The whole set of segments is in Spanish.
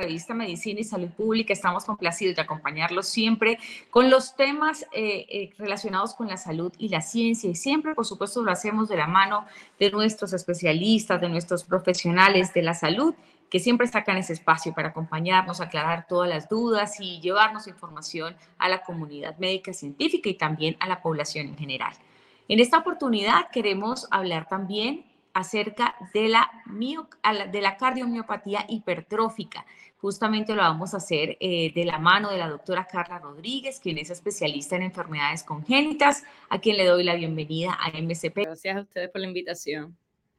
Revista Medicina y Salud Pública. Estamos complacidos de acompañarlos siempre con los temas eh, eh, relacionados con la salud y la ciencia. Y siempre, por supuesto, lo hacemos de la mano de nuestros especialistas, de nuestros profesionales de la salud que siempre sacan ese espacio para acompañarnos, aclarar todas las dudas y llevarnos información a la comunidad médica científica y también a la población en general. En esta oportunidad queremos hablar también acerca de la, de la cardiomiopatía hipertrófica. Justamente lo vamos a hacer eh, de la mano de la doctora Carla Rodríguez, quien es especialista en enfermedades congénitas, a quien le doy la bienvenida a MCP. Gracias a ustedes por la invitación.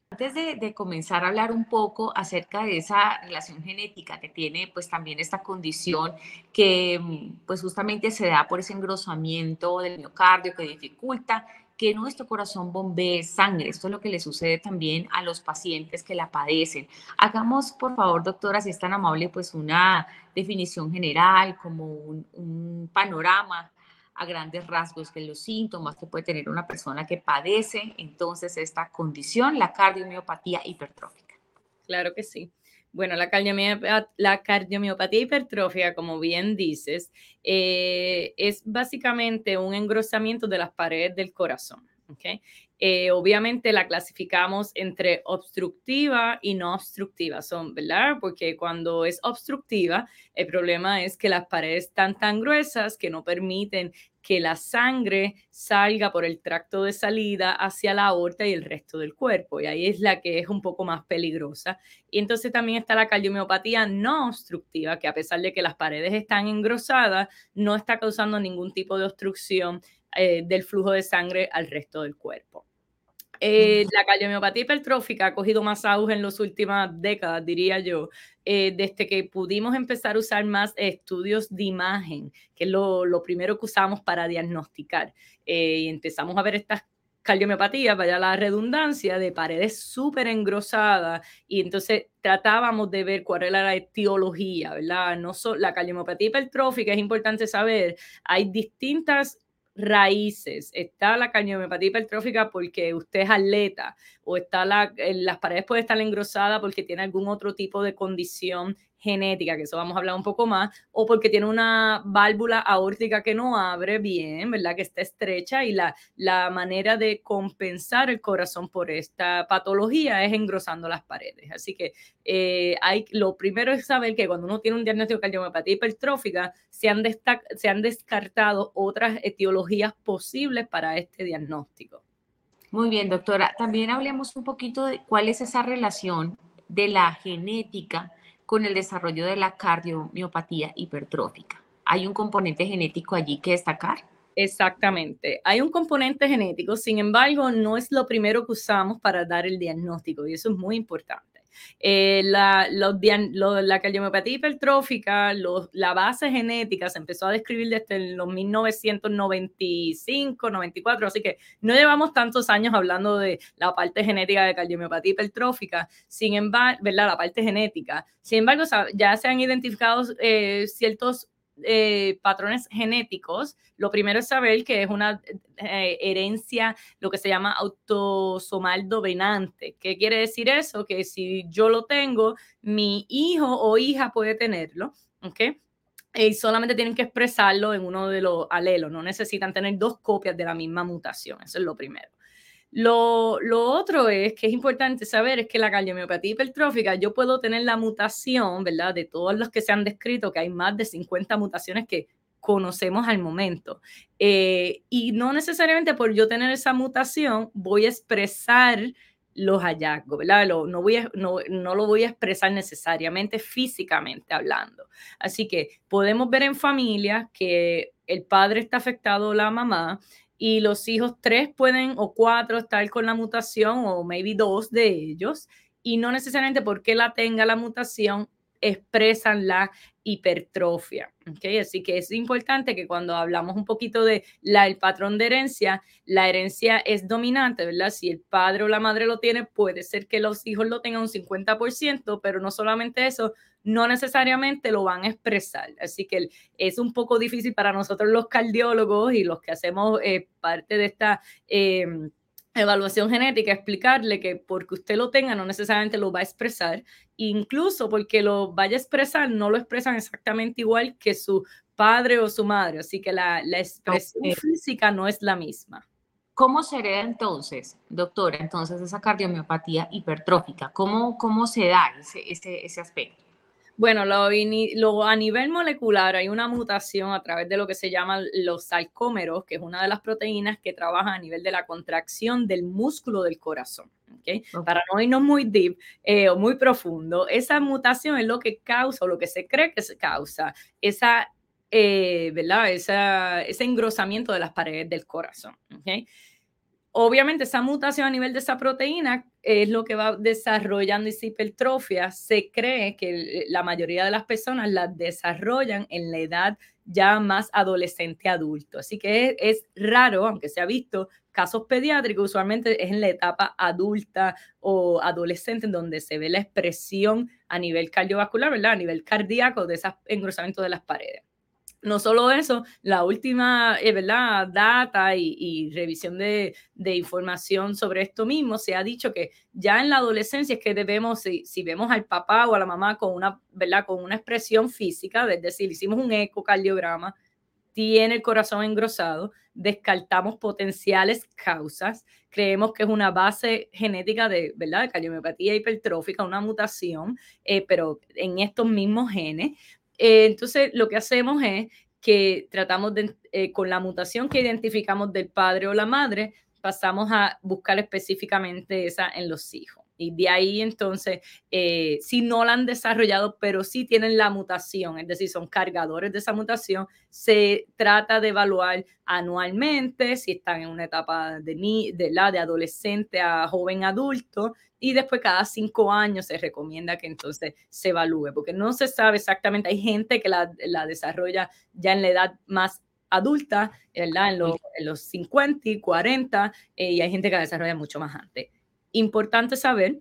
Antes de, de, comenzar a hablar un poco acerca de esa relación genética que tiene pues también esta condición que pues justamente se da por ese engrosamiento del miocardio que dificulta que nuestro corazón bombee sangre. Esto es lo que le sucede también a los pacientes que la padecen. Hagamos, por favor, doctora, si es tan amable, pues una definición general, como un, panorama a grandes rasgos de los síntomas que puede tener una persona que padece entonces esta condición, la cardiomiopatía hipertrófica. Claro que sí. Bueno, la cardiomiopatía, la hipertrófica, como bien dices, eh, es básicamente un engrosamiento de las paredes del corazón. ¿okay? Eh, obviamente la clasificamos entre obstructiva y no obstructiva, son, ¿verdad? Porque cuando es obstructiva, el problema es que las paredes están tan gruesas que no permiten que la sangre salga por el tracto de salida hacia la aorta y el resto del cuerpo. Y ahí es la que es un poco más peligrosa. Y entonces también está la cardiomiopatía no obstructiva, que a pesar de que las paredes están engrosadas, no está causando ningún tipo de obstrucción eh, del flujo de sangre al resto del cuerpo. Eh, la cardiomiopatía hipertrófica ha cogido más auge en las últimas décadas, diría yo, eh, desde que pudimos empezar a usar más estudios de imagen, que es lo, primero que usamos para diagnosticar. Eh, y empezamos a ver estas cardiomiopatías, vaya la redundancia, de paredes súper engrosadas y entonces tratábamos de ver cuál era la etiología, ¿verdad? No la cardiomiopatía hipertrófica es importante saber, hay distintas raíces. Está la cardiomiopatía hipertrófica porque usted es atleta o está la, las paredes pueden estar engrosadas porque tiene algún otro tipo de condición genética, que eso vamos a hablar un poco más, o porque tiene una válvula aórtica que no abre bien, ¿verdad? Que está estrecha y la, la manera de compensar el corazón por esta patología es engrosando las paredes. Así que eh, hay, lo primero es saber que cuando uno tiene un diagnóstico de cardiomopatía hipertrófica, se han, se han descartado otras etiologías posibles para este diagnóstico. Muy bien, doctora. También hablemos un poquito de cuál es esa relación de la genética con el desarrollo de la cardiomiopatía hipertrófica. ¿Hay un componente genético allí que destacar? Exactamente. Hay un componente genético, sin embargo, no es lo primero que usamos para dar el diagnóstico y eso es muy importante. Eh, la, la cardiomiopatía hipertrófica, la base genética se empezó a describir desde los 1995, 94, así que no llevamos tantos años hablando de la parte genética de cardiomiopatía hipertrófica, sin embargo, ¿verdad? La parte genética. Sin embargo, ya se han identificado eh, ciertos eh, patrones genéticos, lo primero es saber que es una eh, herencia, lo que se llama autosomal dominante. ¿Qué quiere decir eso? Que si yo lo tengo, mi hijo o hija puede tenerlo, ¿ok? Y solamente tienen que expresarlo en uno de los alelos, no necesitan tener dos copias de la misma mutación, eso es lo primero. Lo, otro es que es importante saber es que la cardiomiopatía hipertrófica, yo puedo tener la mutación, ¿verdad? De todos los que se han descrito, que hay más de 50 mutaciones que conocemos al momento. Eh, y no necesariamente por yo tener esa mutación voy a expresar los hallazgos, ¿verdad? no, voy no, no, lo voy a expresar necesariamente físicamente hablando. Así que podemos ver en familias que el padre está afectado, la mamá, y los hijos tres pueden o cuatro estar con la mutación o maybe dos de ellos y no necesariamente porque la tenga la mutación expresan la hipertrofia. ¿okay? Así que es importante que cuando hablamos un poquito de la, el patrón de herencia, la herencia es dominante, ¿verdad? Si el padre o la madre lo tiene, puede ser que los hijos lo tengan un 50%, pero no solamente eso, no necesariamente lo van a expresar. Así que es un poco difícil para nosotros los cardiólogos y los que hacemos eh, parte de esta... Eh, evaluación genética, explicarle que porque usted lo tenga no necesariamente lo va a expresar, incluso porque lo vaya a expresar, no lo expresan exactamente igual que su padre o su madre, así que la, la expresión física no es la misma. ¿Cómo se hereda entonces, doctora, entonces esa cardiomiopatía hipertrófica? ¿Cómo, cómo se da ese, ese, ese aspecto? Bueno, lo, a nivel molecular hay una mutación a través de lo que se llaman los sarcómeros, que es una de las proteínas que trabaja a nivel de la contracción del músculo del corazón. ¿okay? Para no irnos muy deep eh, o muy profundo, esa mutación es lo que causa o lo que se cree que se causa esa, eh, ¿verdad? Esa, ese engrosamiento de las paredes del corazón. ¿okay? Obviamente esa mutación a nivel de esa proteína es lo que va desarrollando esa hipertrofia. Se cree que la mayoría de las personas la desarrollan en la edad ya más adolescente adulto. Así que es, raro, aunque se ha visto casos pediátricos, usualmente es en la etapa adulta o adolescente en donde se ve la expresión a nivel cardiovascular, ¿verdad? A nivel cardíaco de ese engrosamiento de las paredes. No solo eso, la última eh, ¿verdad? data y, revisión de, información sobre esto mismo, se ha dicho que ya en la adolescencia es que debemos, si, vemos al papá o a la mamá con una, ¿verdad? con una expresión física, es decir, hicimos un ecocardiograma, tiene el corazón engrosado, descartamos potenciales causas, creemos que es una base genética de, ¿verdad? de cardiomiopatía hipertrófica, una mutación, eh, pero en estos mismos genes, eh, entonces, lo que hacemos es que tratamos de, eh, con la mutación que identificamos del padre o la madre, pasamos a buscar específicamente esa en los hijos. Y de ahí entonces, eh, si no la han desarrollado, pero sí tienen la mutación, es decir, son cargadores de esa mutación, se trata de evaluar anualmente si están en una etapa de, de, la, de adolescente a joven adulto, y después cada cinco años se recomienda que entonces se evalúe, porque no se sabe exactamente, hay gente que la, desarrolla ya en la edad más adulta, ¿verdad? En, los, en los 50 y 40, eh, y hay gente que la desarrolla mucho más antes. Importante saber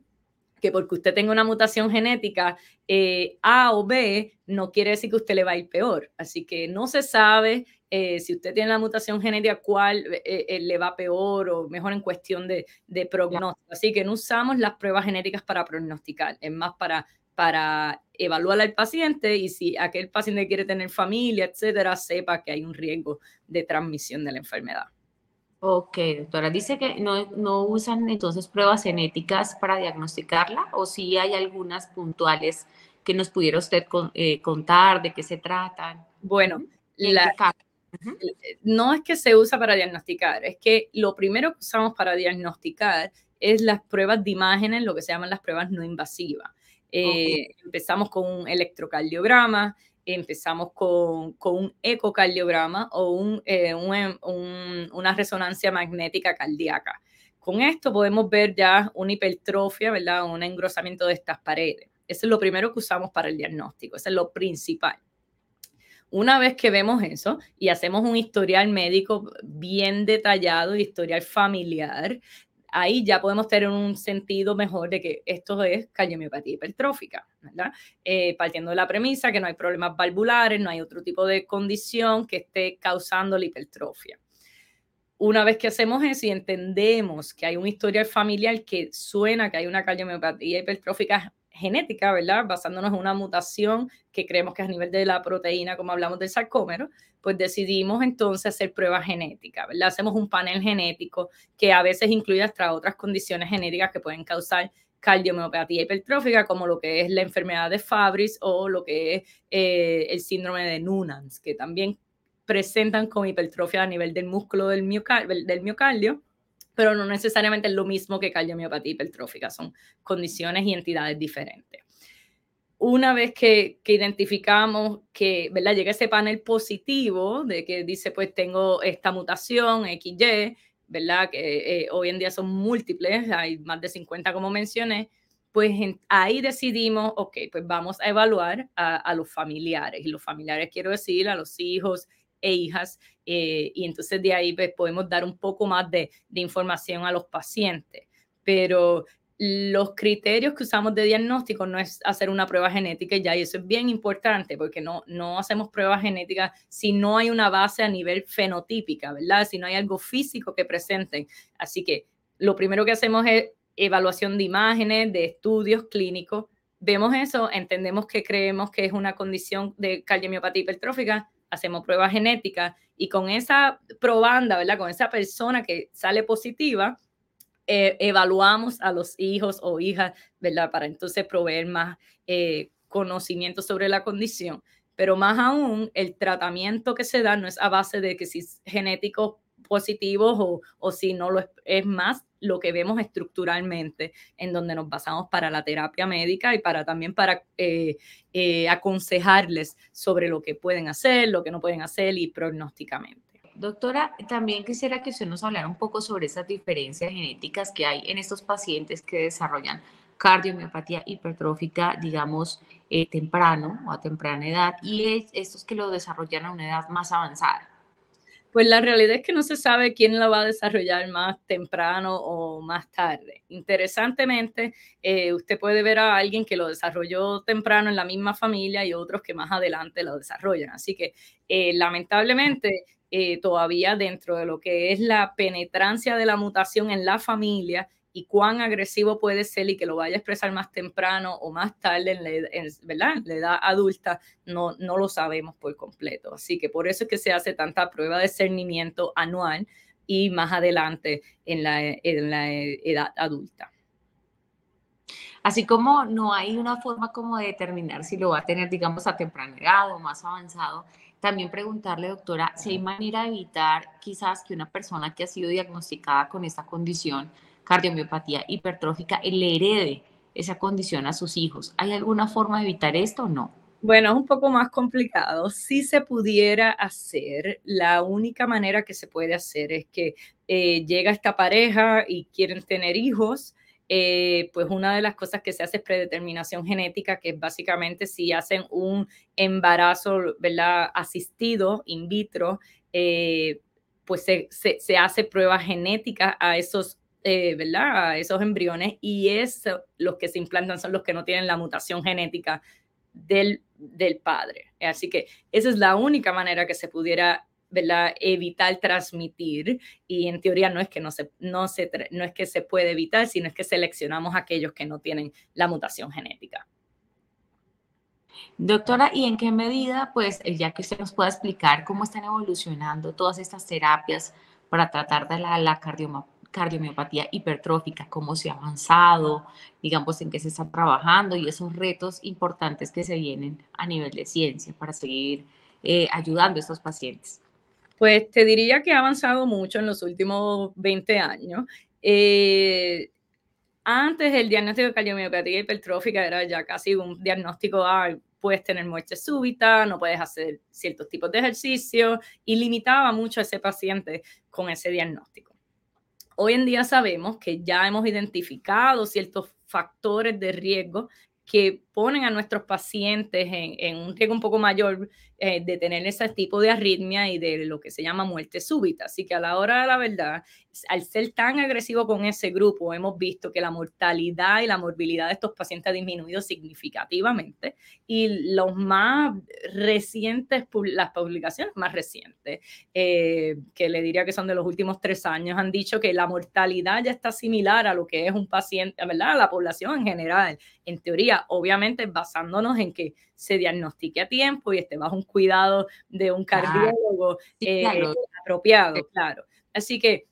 que porque usted tenga una mutación genética eh, A o B, no quiere decir que usted le va a ir peor. Así que no se sabe eh, si usted tiene la mutación genética, cuál eh, le va peor o mejor en cuestión de, de pronóstico. Así que no usamos las pruebas genéticas para pronosticar, es más para, para evaluar al paciente y si aquel paciente quiere tener familia, etcétera, sepa que hay un riesgo de transmisión de la enfermedad. Ok, doctora, dice que no, no, usan entonces pruebas genéticas para diagnosticarla o si hay algunas puntuales que nos pudiera usted eh, contar de qué se tratan. Bueno, no es que se usa para diagnosticar, es que lo primero que usamos para diagnosticar es las pruebas de imágenes, lo que se llaman las pruebas no invasivas. Eh, empezamos con un electrocardiograma, empezamos con, un ecocardiograma o eh, una resonancia magnética cardíaca. Con esto podemos ver ya una hipertrofia, ¿verdad? Un engrosamiento de estas paredes. Eso es lo primero que usamos para el diagnóstico, eso es lo principal. Una vez que vemos eso y hacemos un historial médico bien detallado, historial familiar, ahí ya podemos tener un sentido mejor de que esto es cardiomiopatía hipertrófica, ¿verdad? Eh, partiendo de la premisa que no hay problemas valvulares, no hay otro tipo de condición que esté causando la hipertrofia. Una vez que hacemos eso y entendemos que hay un historial familiar que suena que hay una cardiomiopatía hipertrófica genética, ¿verdad? Basándonos en una mutación que creemos que es a nivel de la proteína, como hablamos del sarcómero, pues decidimos entonces hacer pruebas genéticas, ¿verdad? Hacemos un panel genético que a veces incluye hasta otras condiciones genéticas que pueden causar cardiomiopatía hipertrófica, como lo que es la enfermedad de Fabry o lo que es eh, el síndrome de Nunans, que también presentan con hipertrofia a nivel del músculo del, del miocardio pero no necesariamente es lo mismo que cardiomiopatía hipertrófica, son condiciones y entidades diferentes. Una vez que, identificamos que ¿verdad? llega ese panel positivo de que dice, pues tengo esta mutación XY, ¿verdad? que eh, hoy en día son múltiples, hay más de 50 como mencioné, pues ahí decidimos, ok, pues vamos a evaluar a, los familiares. Y los familiares quiero decir a los hijos e hijas. Eh, y entonces de ahí pues, podemos dar un poco más de, de información a los pacientes. Pero los criterios que usamos de diagnóstico no es hacer una prueba genética ya, y eso es bien importante porque no, no hacemos pruebas genéticas si no hay una base a nivel fenotípica, ¿verdad? Si no hay algo físico que presenten. Así que lo primero que hacemos es evaluación de imágenes, de estudios clínicos. Vemos eso, entendemos que creemos que es una condición de cardiomiopatía hipertrófica, hacemos pruebas genéticas y con esa probanda, ¿verdad? Con esa persona que sale positiva, eh, evaluamos a los hijos o hijas, ¿verdad? Para entonces proveer más eh, conocimiento sobre la condición. Pero más aún, el tratamiento que se da no es a base de que si es genético positivos o, o si no lo es, más lo que vemos estructuralmente, en donde nos basamos para la terapia médica y para también para eh, aconsejarles sobre lo que pueden hacer, lo que no pueden hacer y pronósticamente. Doctora, también quisiera que usted nos hablara un poco sobre esas diferencias genéticas que hay en estos pacientes que desarrollan cardiomiopatía hipertrófica, digamos, eh, temprano o a temprana edad, y estos que lo desarrollan a una edad más avanzada. Pues la realidad es que no se sabe quién lo va a desarrollar más temprano o más tarde. Interesantemente, eh, usted puede ver a alguien que lo desarrolló temprano en la misma familia y otros que más adelante lo desarrollan. Así que eh, lamentablemente eh, todavía dentro de lo que es la penetrancia de la mutación en la familia y cuán agresivo puede ser y que lo vaya a expresar más temprano o más tarde en la, edad adulta, no, no lo sabemos por completo. Así que por eso es que se hace tanta prueba de cernimiento anual y más adelante en la, en la edad adulta. Así como no hay una forma como de determinar si lo va a tener, digamos, a temprana edad o más avanzado, también preguntarle, doctora, si hay manera de evitar quizás que una persona que ha sido diagnosticada con esta condición, cardiomiopatía hipertrófica, le herede esa condición a sus hijos. ¿Hay alguna forma de evitar esto o no? Bueno, es un poco más complicado. Si se pudiera hacer, la única manera que se puede hacer es que eh, llega esta pareja y quieren tener hijos, eh, pues una de las cosas que se hace es predeterminación genética, que es básicamente si hacen un embarazo ¿verdad? asistido in vitro, eh, pues se, se, hace prueba genética a esos, eh, ¿verdad? Esos embriones y es, los que se implantan son los que no tienen la mutación genética del, del padre. Así que esa es la única manera que se pudiera ¿verdad? evitar transmitir y en teoría no es que no se, no se no es que se puede evitar, sino es que seleccionamos aquellos que no tienen la mutación genética. Doctora, ¿y en qué medida, pues, ya que usted nos pueda explicar cómo están evolucionando todas estas terapias para tratar de la, la cardiomiopatía hipertrófica, cómo se ha avanzado, digamos, en qué se está trabajando y esos retos importantes que se vienen a nivel de ciencia para seguir eh, ayudando a estos pacientes? Pues te diría que ha avanzado mucho en los últimos 20 años. Eh, antes el diagnóstico de cardiomiopatía hipertrófica era ya casi un diagnóstico, ah, puedes tener muerte súbita, no puedes hacer ciertos tipos de ejercicio y limitaba mucho a ese paciente con ese diagnóstico. Hoy en día sabemos que ya hemos identificado ciertos factores de riesgo que ponen a nuestros pacientes en, un riesgo un poco mayor eh, de tener ese tipo de arritmia y de lo que se llama muerte súbita. Así que a la hora de la verdad, al ser tan agresivo con ese grupo, hemos visto que la mortalidad y la morbilidad de estos pacientes ha disminuido significativamente y los más recientes, las publicaciones más recientes, eh, que le diría que son de los últimos tres años, han dicho que la mortalidad ya está similar a lo que es un paciente, ¿verdad? A la población en general. En teoría, obviamente basándonos en que se diagnostique a tiempo y esté bajo un cuidado de un cardiólogo eh, apropiado, claro. Así que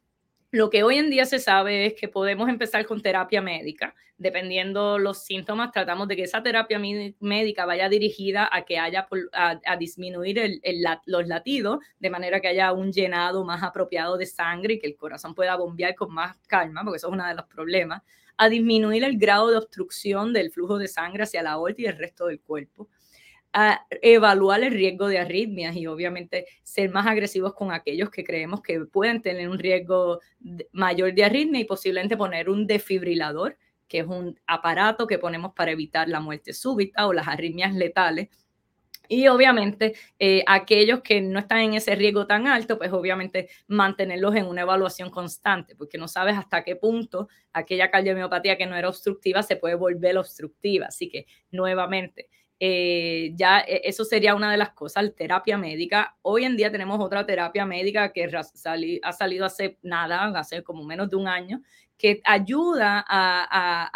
lo que hoy en día se sabe es que podemos empezar con terapia médica. Dependiendo los síntomas, tratamos de que esa terapia médica vaya dirigida a que haya a, disminuir los latidos, de manera que haya un llenado más apropiado de sangre y que el corazón pueda bombear con más calma, porque eso es uno de los problemas, a disminuir el grado de obstrucción del flujo de sangre hacia la aorta y el resto del cuerpo evaluar el riesgo de arritmias y obviamente ser más agresivos con aquellos que creemos que pueden tener un riesgo mayor de arritmia y posiblemente poner un desfibrilador que es un aparato que ponemos para evitar la muerte súbita o las arritmias letales. Y obviamente eh, aquellos que no están en ese riesgo tan alto, pues obviamente mantenerlos en una evaluación constante, porque no sabes hasta qué punto aquella cardiomiopatía que no era obstructiva se puede volver obstructiva. Así que nuevamente, eh, ya e, eso sería una de las cosas, terapia médica. Hoy en día tenemos otra terapia médica que ha salido hace nada, hace como menos de un año, que ayuda a,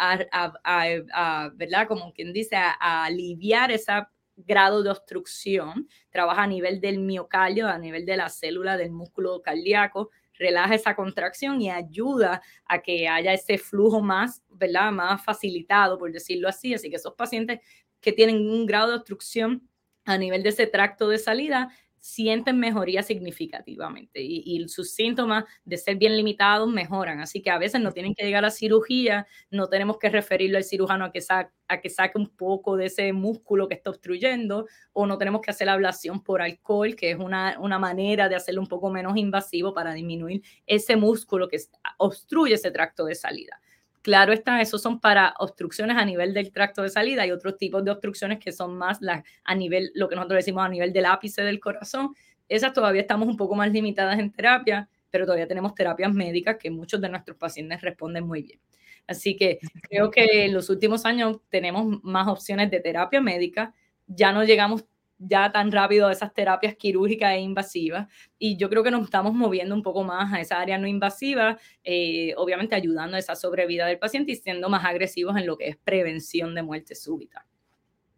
a ¿verdad? Como quien dice, a, aliviar esa grado de obstrucción, trabaja a nivel del miocardio, a nivel de la célula del músculo cardíaco, relaja esa contracción y ayuda a que haya ese flujo más, ¿verdad? Más facilitado, por decirlo así. Así que esos pacientes que tienen un grado de obstrucción a nivel de ese tracto de salida sienten mejoría significativamente y, sus síntomas de ser bien limitados mejoran. Así que a veces no tienen que llegar a cirugía, no tenemos que referirlo al cirujano a que, a que saque un poco de ese músculo que está obstruyendo o no tenemos que hacer la ablación por alcohol, que es una, una manera de hacerlo un poco menos invasivo para disminuir ese músculo que obstruye ese tracto de salida. Claro está, esos son para obstrucciones a nivel del tracto de salida y otros tipos de obstrucciones que son más a nivel, lo que nosotros decimos a nivel del ápice del corazón. Esas todavía estamos un poco más limitadas en terapia, pero todavía tenemos terapias médicas que muchos de nuestros pacientes responden muy bien. Así que creo que en los últimos años tenemos más opciones de terapia médica, ya no llegamos ya tan rápido a esas terapias quirúrgicas e invasivas. Y yo creo que nos estamos moviendo un poco más a esa área no invasiva, eh, obviamente ayudando a esa sobrevida del paciente y siendo más agresivos en lo que es prevención de muerte súbita.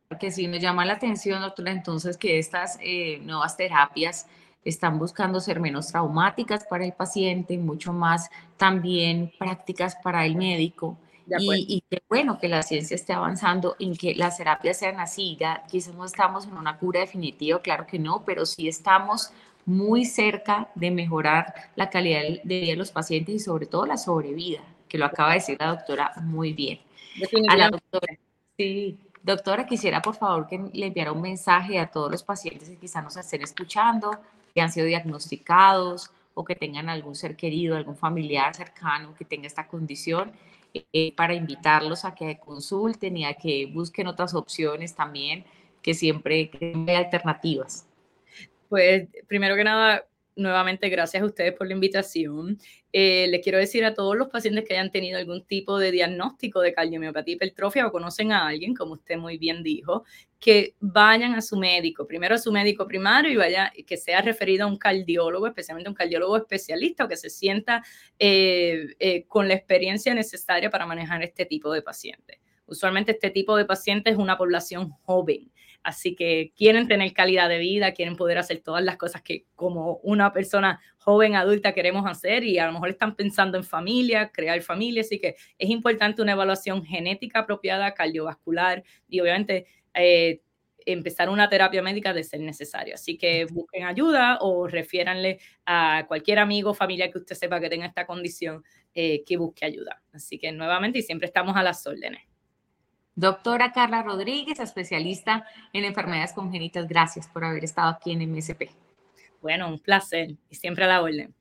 Porque sí me llama la atención, doctora, entonces que estas eh, nuevas terapias están buscando ser menos traumáticas para el paciente, mucho más también prácticas para el médico. Y, qué bueno que la ciencia esté avanzando en que las terapias sean así. Ya quizás no estamos en una cura definitiva, claro que no, pero sí estamos muy cerca de mejorar la calidad de vida de los pacientes y sobre todo la sobrevida, que lo acaba de decir la doctora muy bien. A la doctora, sí, doctora, quisiera por favor que le enviara un mensaje a todos los pacientes que quizás nos estén escuchando, que han sido diagnosticados o que tengan algún ser querido, algún familiar cercano que tenga esta condición eh, para invitarlos a que consulten y a que busquen otras opciones también, que siempre hay alternativas. Pues primero que nada, nuevamente gracias a ustedes por la invitación. Eh, les quiero decir a todos los pacientes que hayan tenido algún tipo de diagnóstico de cardiomiopatía hipertrofia o conocen a alguien, como usted muy bien dijo, que vayan a su médico, primero a su médico primario y vaya, que sea referido a un cardiólogo, especialmente un cardiólogo especialista o que se sienta eh, eh, con la experiencia necesaria para manejar este tipo de pacientes. Usualmente este tipo de pacientes es una población joven Así que quieren tener calidad de vida, quieren poder hacer todas las cosas que como una persona joven, adulta queremos hacer y a lo mejor están pensando en familia, crear familia. Así que es importante una evaluación genética apropiada, cardiovascular y obviamente eh, empezar una terapia médica de ser necesario. Así que busquen ayuda o refiéranle a cualquier amigo o familia que usted sepa que tenga esta condición eh, que busque ayuda. Así que nuevamente y siempre estamos a las órdenes. Doctora Carla Rodríguez, especialista en enfermedades congénitas, gracias por haber estado aquí en MSP. Bueno, un placer y siempre a la orden.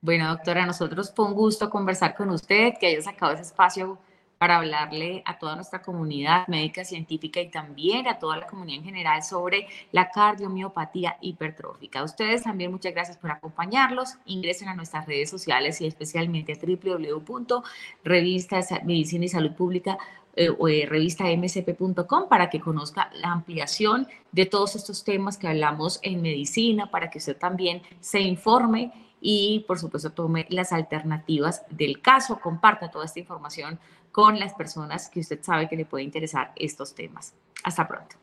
Bueno, doctora, nosotros fue un gusto conversar con usted, que haya sacado ese espacio para hablarle a toda nuestra comunidad médica científica y también a toda la comunidad en general sobre la cardiomiopatía hipertrófica. ustedes también muchas gracias por acompañarlos. Ingresen a nuestras redes sociales y especialmente a www.revistas eh, o eh, revista msp.com para que conozca la ampliación de todos estos temas que hablamos en medicina, para que usted también se informe y por supuesto tome las alternativas del caso, comparta toda esta información con las personas que usted sabe que le puede interesar estos temas. Hasta pronto.